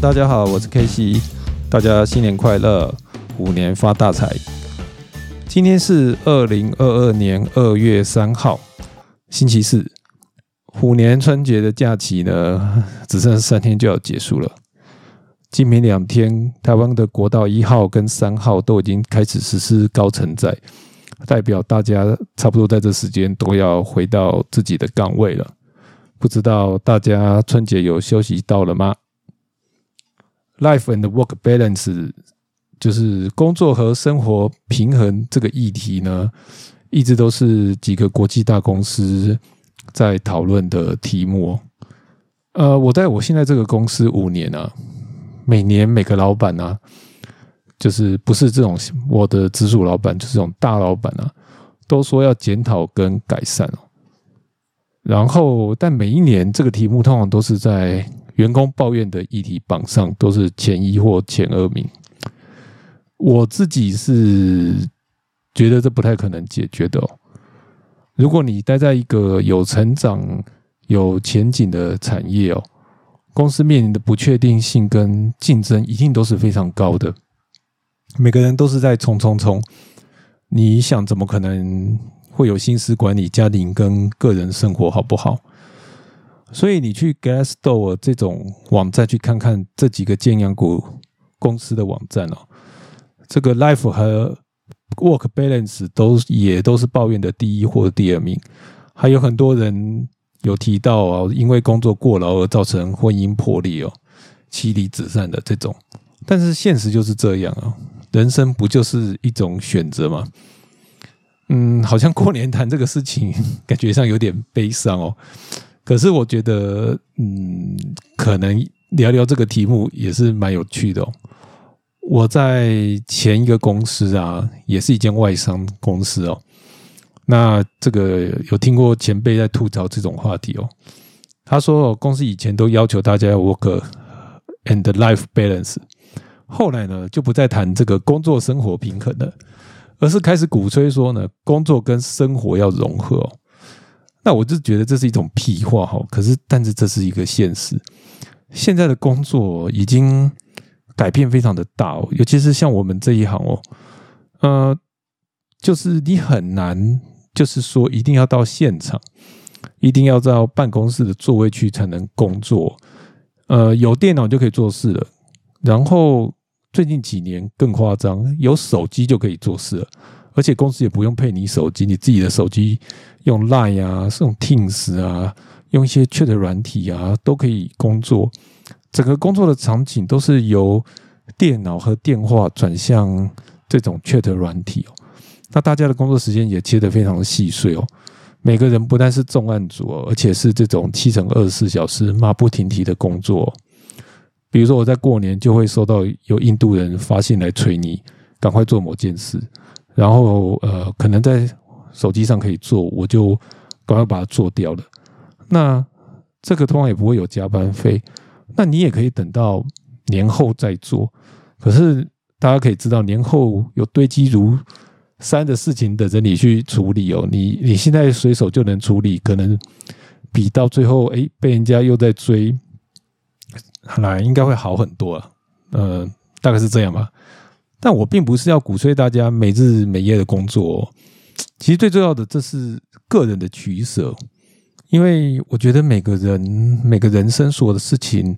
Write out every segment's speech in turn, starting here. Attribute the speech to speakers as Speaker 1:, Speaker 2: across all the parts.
Speaker 1: 大家好，我是 K C，大家新年快乐，虎年发大财。今天是二零二二年二月三号，星期四，虎年春节的假期呢，只剩三天就要结束了。今明两天，台湾的国道一号跟三号都已经开始实施高承载，代表大家差不多在这时间都要回到自己的岗位了。不知道大家春节有休息到了吗？Life and work balance 就是工作和生活平衡这个议题呢，一直都是几个国际大公司在讨论的题目。呃，我在我现在这个公司五年啊，每年每个老板呢，就是不是这种我的直属老板，就是这种大老板啊，都说要检讨跟改善哦。然后，但每一年这个题目通常都是在员工抱怨的议题榜上，都是前一或前二名。我自己是觉得这不太可能解决的哦。如果你待在一个有成长、有前景的产业哦，公司面临的不确定性跟竞争一定都是非常高的。每个人都是在冲冲冲，你想怎么可能？会有心思管理家庭跟个人生活好不好？所以你去 Glassdoor 这种网站去看看这几个建阳股公司的网站哦，这个 Life 和 Work Balance 都也都是抱怨的第一或第二名，还有很多人有提到啊，因为工作过劳而造成婚姻破裂哦，妻离子散的这种。但是现实就是这样啊，人生不就是一种选择吗？嗯，好像过年谈这个事情，感觉上有点悲伤哦。可是我觉得，嗯，可能聊聊这个题目也是蛮有趣的哦。我在前一个公司啊，也是一间外商公司哦。那这个有听过前辈在吐槽这种话题哦。他说，公司以前都要求大家要 work and life balance，后来呢，就不再谈这个工作生活平衡了。而是开始鼓吹说呢，工作跟生活要融合。那我就觉得这是一种屁话哈。可是，但是这是一个现实。现在的工作已经改变非常的大哦，尤其是像我们这一行哦，呃，就是你很难，就是说一定要到现场，一定要到办公室的座位去才能工作。呃，有电脑就可以做事了，然后。最近几年更夸张，有手机就可以做事了，而且公司也不用配你手机，你自己的手机用 Line 啊，是用 Teams 啊，用一些 Chat 软体啊，都可以工作。整个工作的场景都是由电脑和电话转向这种 Chat 软体哦。那大家的工作时间也切得非常细碎哦。每个人不但是重案组，而且是这种七乘二十四小时马不停蹄的工作。比如说，我在过年就会收到有印度人发信来催你赶快做某件事，然后呃，可能在手机上可以做，我就赶快把它做掉了。那这个通常也不会有加班费，那你也可以等到年后再做。可是大家可以知道，年后有堆积如山的事情等着你去处理哦。你你现在随手就能处理，可能比到最后哎被人家又在追。来应该会好很多啊，呃，大概是这样吧。但我并不是要鼓吹大家每日每夜的工作，其实最重要的这是个人的取舍，因为我觉得每个人每个人生所有的事情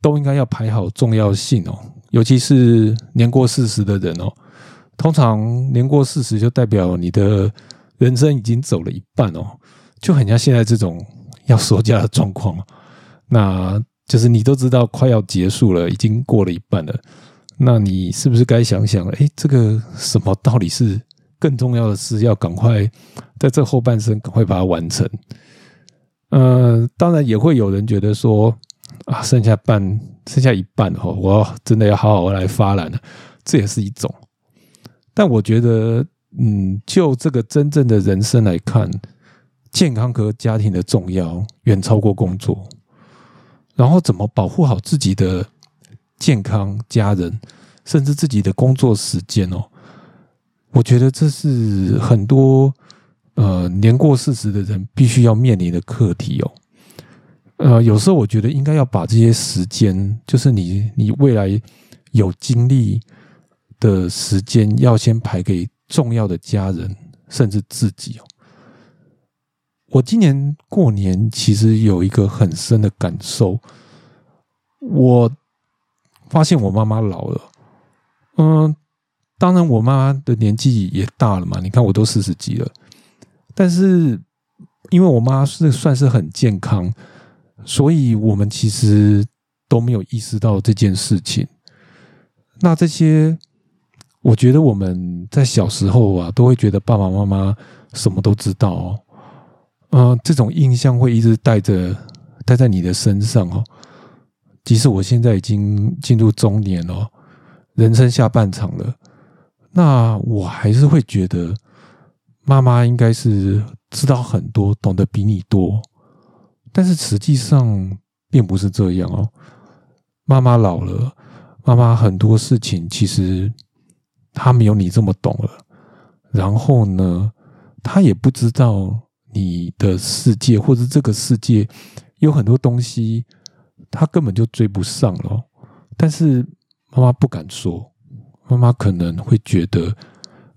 Speaker 1: 都应该要排好重要性哦，尤其是年过四十的人哦，通常年过四十就代表你的人生已经走了一半哦，就很像现在这种要收家的状况那。就是你都知道快要结束了，已经过了一半了，那你是不是该想想？哎，这个什么到底是更重要的事，要赶快在这后半生赶快把它完成。呃，当然也会有人觉得说啊，剩下半剩下一半哦，我真的要好好来发展了，这也是一种。但我觉得，嗯，就这个真正的人生来看，健康和家庭的重要远超过工作。然后怎么保护好自己的健康、家人，甚至自己的工作时间哦？我觉得这是很多呃年过四十的人必须要面临的课题哦。呃，有时候我觉得应该要把这些时间，就是你你未来有精力的时间，要先排给重要的家人，甚至自己哦。我今年过年其实有一个很深的感受，我发现我妈妈老了，嗯，当然我妈妈的年纪也大了嘛，你看我都四十几了，但是因为我妈是算是很健康，所以我们其实都没有意识到这件事情。那这些，我觉得我们在小时候啊，都会觉得爸爸妈妈什么都知道哦。嗯，这种印象会一直带着，带在你的身上哦。即使我现在已经进入中年了，人生下半场了，那我还是会觉得妈妈应该是知道很多，懂得比你多。但是实际上并不是这样哦。妈妈老了，妈妈很多事情其实她没有你这么懂了。然后呢，她也不知道。你的世界，或者这个世界，有很多东西，他根本就追不上了。但是妈妈不敢说，妈妈可能会觉得，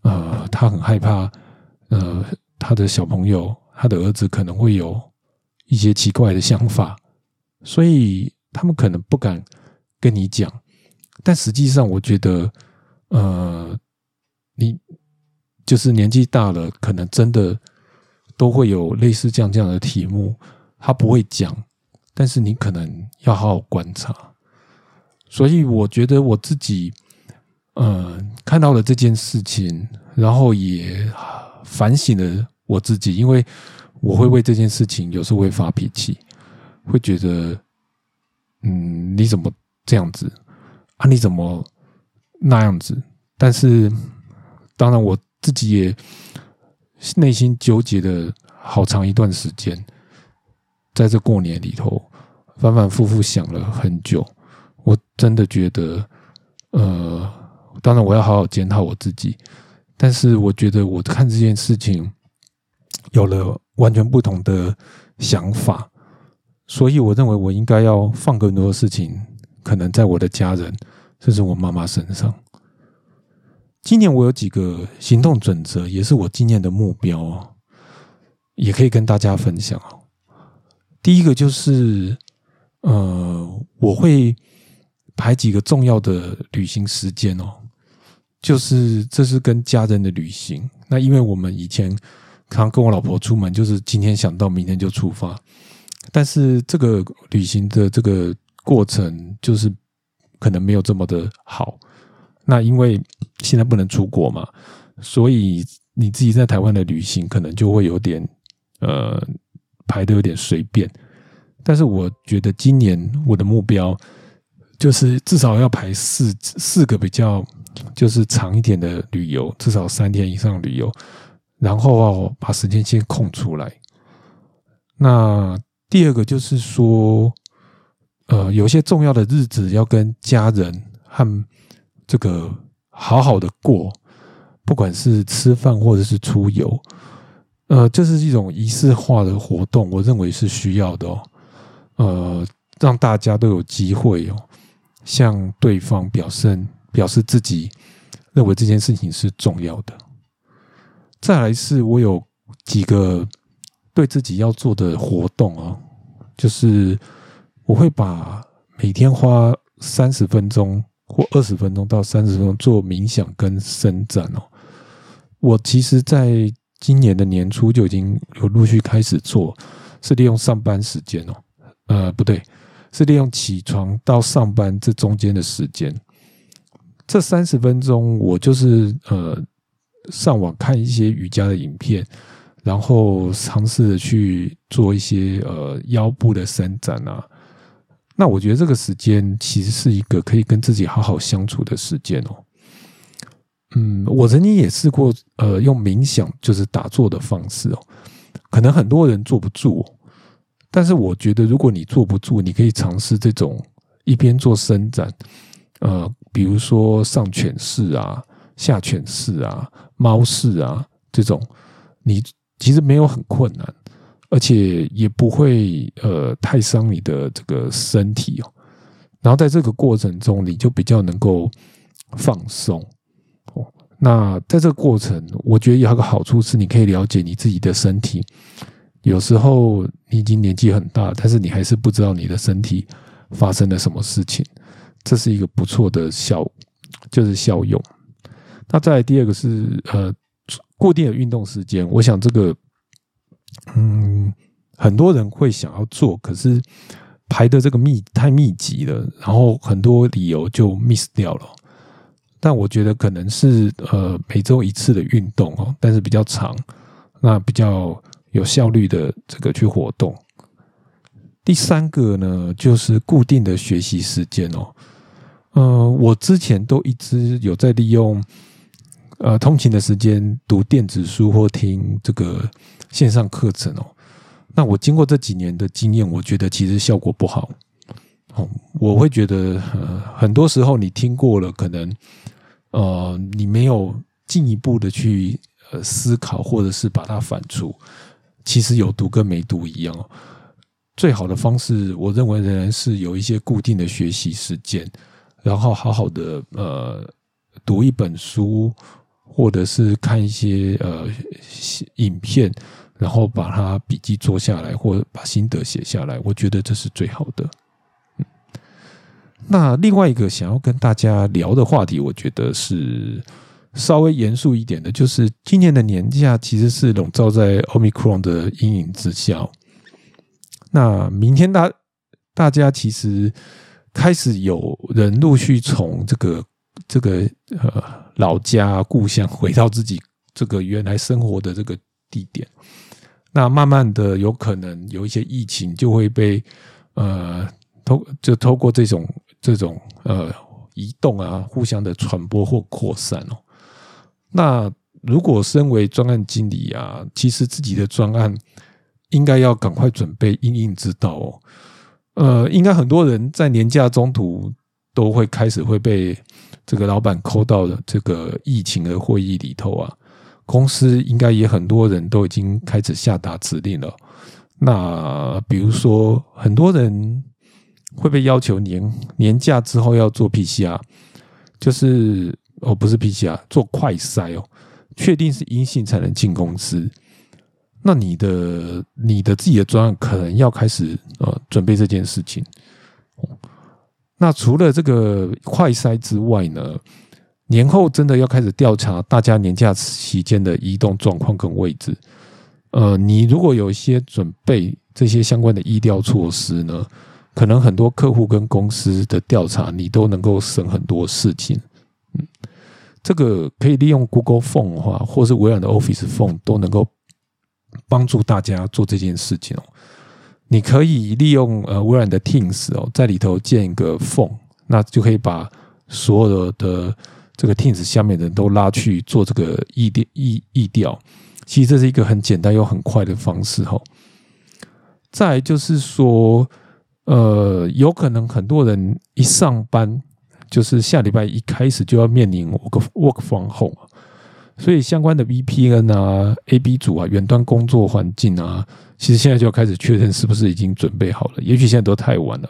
Speaker 1: 呃，他很害怕，呃，他的小朋友，他的儿子可能会有一些奇怪的想法，所以他们可能不敢跟你讲。但实际上，我觉得，呃，你就是年纪大了，可能真的。都会有类似这样这样的题目，他不会讲，但是你可能要好好观察。所以我觉得我自己，呃，看到了这件事情，然后也反省了我自己，因为我会为这件事情有时候会发脾气，会觉得，嗯，你怎么这样子啊？你怎么那样子？但是当然我自己也。内心纠结的好长一段时间，在这过年里头，反反复复想了很久。我真的觉得，呃，当然我要好好检讨我自己，但是我觉得我看这件事情有了完全不同的想法，所以我认为我应该要放更多的事情，可能在我的家人，甚至我妈妈身上。今年我有几个行动准则，也是我今年的目标哦，也可以跟大家分享哦。第一个就是，呃，我会排几个重要的旅行时间哦，就是这是跟家人的旅行。那因为我们以前常跟我老婆出门，就是今天想到明天就出发，但是这个旅行的这个过程就是可能没有这么的好。那因为现在不能出国嘛，所以你自己在台湾的旅行可能就会有点呃排的有点随便。但是我觉得今年我的目标就是至少要排四四个比较就是长一点的旅游，至少三天以上旅游，然后把时间先空出来。那第二个就是说，呃，有些重要的日子要跟家人和。这个好好的过，不管是吃饭或者是出游，呃，这是一种仪式化的活动，我认为是需要的哦。呃，让大家都有机会哦，向对方表示表示自己认为这件事情是重要的。再来是我有几个对自己要做的活动哦，就是我会把每天花三十分钟。或二十分钟到三十分钟做冥想跟伸展哦。我其实在今年的年初就已经有陆续开始做，是利用上班时间哦。呃，不对，是利用起床到上班这中间的时间。这三十分钟，我就是呃上网看一些瑜伽的影片，然后尝试着去做一些呃腰部的伸展啊。那我觉得这个时间其实是一个可以跟自己好好相处的时间哦。嗯，我曾经也试过，呃，用冥想就是打坐的方式哦。可能很多人坐不住，哦但是我觉得如果你坐不住，你可以尝试这种一边做伸展，呃，比如说上犬式啊、下犬式啊、猫式啊这种，你其实没有很困难，而且也不会呃太伤你的这个身体哦。然后在这个过程中，你就比较能够放松哦。那在这个过程，我觉得有一个好处是，你可以了解你自己的身体。有时候你已经年纪很大，但是你还是不知道你的身体发生了什么事情，这是一个不错的效，就是效用。那再来第二个是呃固定的运动时间，我想这个嗯很多人会想要做，可是排的这个密太密集了，然后很多理由就 miss 掉了。但我觉得可能是呃每周一次的运动哦，但是比较长，那比较。有效率的这个去活动。第三个呢，就是固定的学习时间哦。呃，我之前都一直有在利用呃通勤的时间读电子书或听这个线上课程哦。那我经过这几年的经验，我觉得其实效果不好。哦，我会觉得呃，很多时候你听过了，可能呃你没有进一步的去呃思考，或者是把它反刍。其实有读跟没读一样哦。最好的方式，我认为仍然是有一些固定的学习时间，然后好好的呃读一本书，或者是看一些呃影片，然后把它笔记做下来，或把心得写下来。我觉得这是最好的。那另外一个想要跟大家聊的话题，我觉得是。稍微严肃一点的，就是今年的年假其实是笼罩在 Omicron 的阴影之下。那明天大大家其实开始有人陆续从这个这个呃老家故乡回到自己这个原来生活的这个地点。那慢慢的有可能有一些疫情就会被呃透就透过这种这种呃移动啊，互相的传播或扩散哦。那如果身为专案经理啊，其实自己的专案应该要赶快准备应应之道哦。呃，应该很多人在年假中途都会开始会被这个老板扣到了这个疫情的会议里头啊。公司应该也很多人都已经开始下达指令了。那比如说，很多人会被要求年年假之后要做 PCR，就是。哦，不是 PCR，做快筛哦，确定是阴性才能进公司。那你的你的自己的专案可能要开始呃准备这件事情。那除了这个快筛之外呢，年后真的要开始调查大家年假期间的移动状况跟位置。呃，你如果有一些准备这些相关的医疗措施呢，可能很多客户跟公司的调查，你都能够省很多事情。这个可以利用 Google Phone 的话，或是微软的 Office Phone 都能够帮助大家做这件事情哦。你可以利用呃微软的 Teams 哦，在里头建一个 Phone，那就可以把所有的这个 Teams 下面的人都拉去做这个意调意意调。其实这是一个很简单又很快的方式哦。再就是说，呃，有可能很多人一上班。就是下礼拜一开始就要面临 work work from home，所以相关的 VPN 啊、AB 组啊、远端工作环境啊，其实现在就要开始确认是不是已经准备好了。也许现在都太晚了，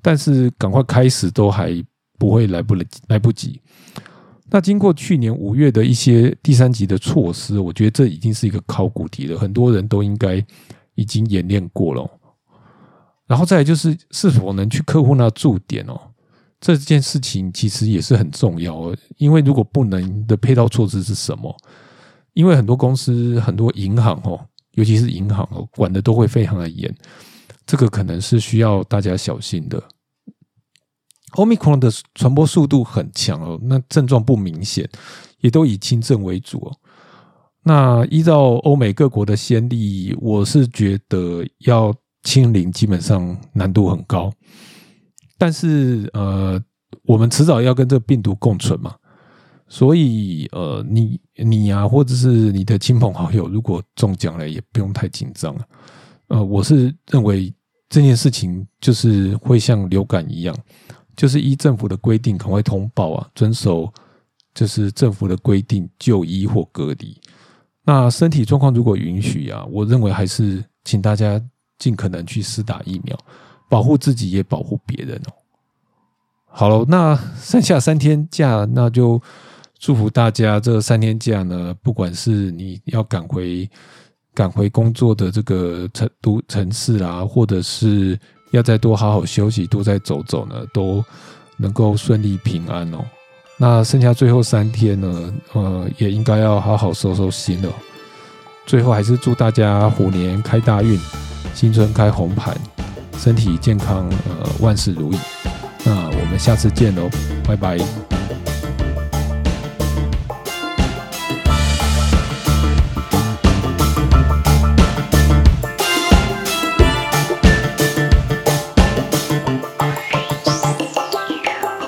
Speaker 1: 但是赶快开始都还不会来不来来不及。那经过去年五月的一些第三级的措施，我觉得这已经是一个考古题了，很多人都应该已经演练过了。然后再来就是是否能去客户那驻点哦。这件事情其实也是很重要，因为如果不能的配套措施是什么？因为很多公司、很多银行哦，尤其是银行哦，管的都会非常的严，这个可能是需要大家小心的。Omicron 的传播速度很强哦，那症状不明显，也都以轻症为主哦。那依照欧美各国的先例，我是觉得要清零基本上难度很高。但是呃，我们迟早要跟这个病毒共存嘛，所以呃，你你呀，或者是你的亲朋好友，如果中奖了，也不用太紧张了。呃，我是认为这件事情就是会像流感一样，就是依政府的规定，赶快通报啊，遵守就是政府的规定就医或隔离。那身体状况如果允许啊，我认为还是请大家尽可能去施打疫苗，保护自己也保护别人哦。好了，那剩下三天假，那就祝福大家这三天假呢，不管是你要赶回赶回工作的这个城都城市啊，或者是要再多好好休息，多再走走呢，都能够顺利平安哦。那剩下最后三天呢，呃，也应该要好好收收心了。最后还是祝大家虎年开大运，新春开红盘，身体健康，呃，万事如意。那我们下次见喽，拜拜。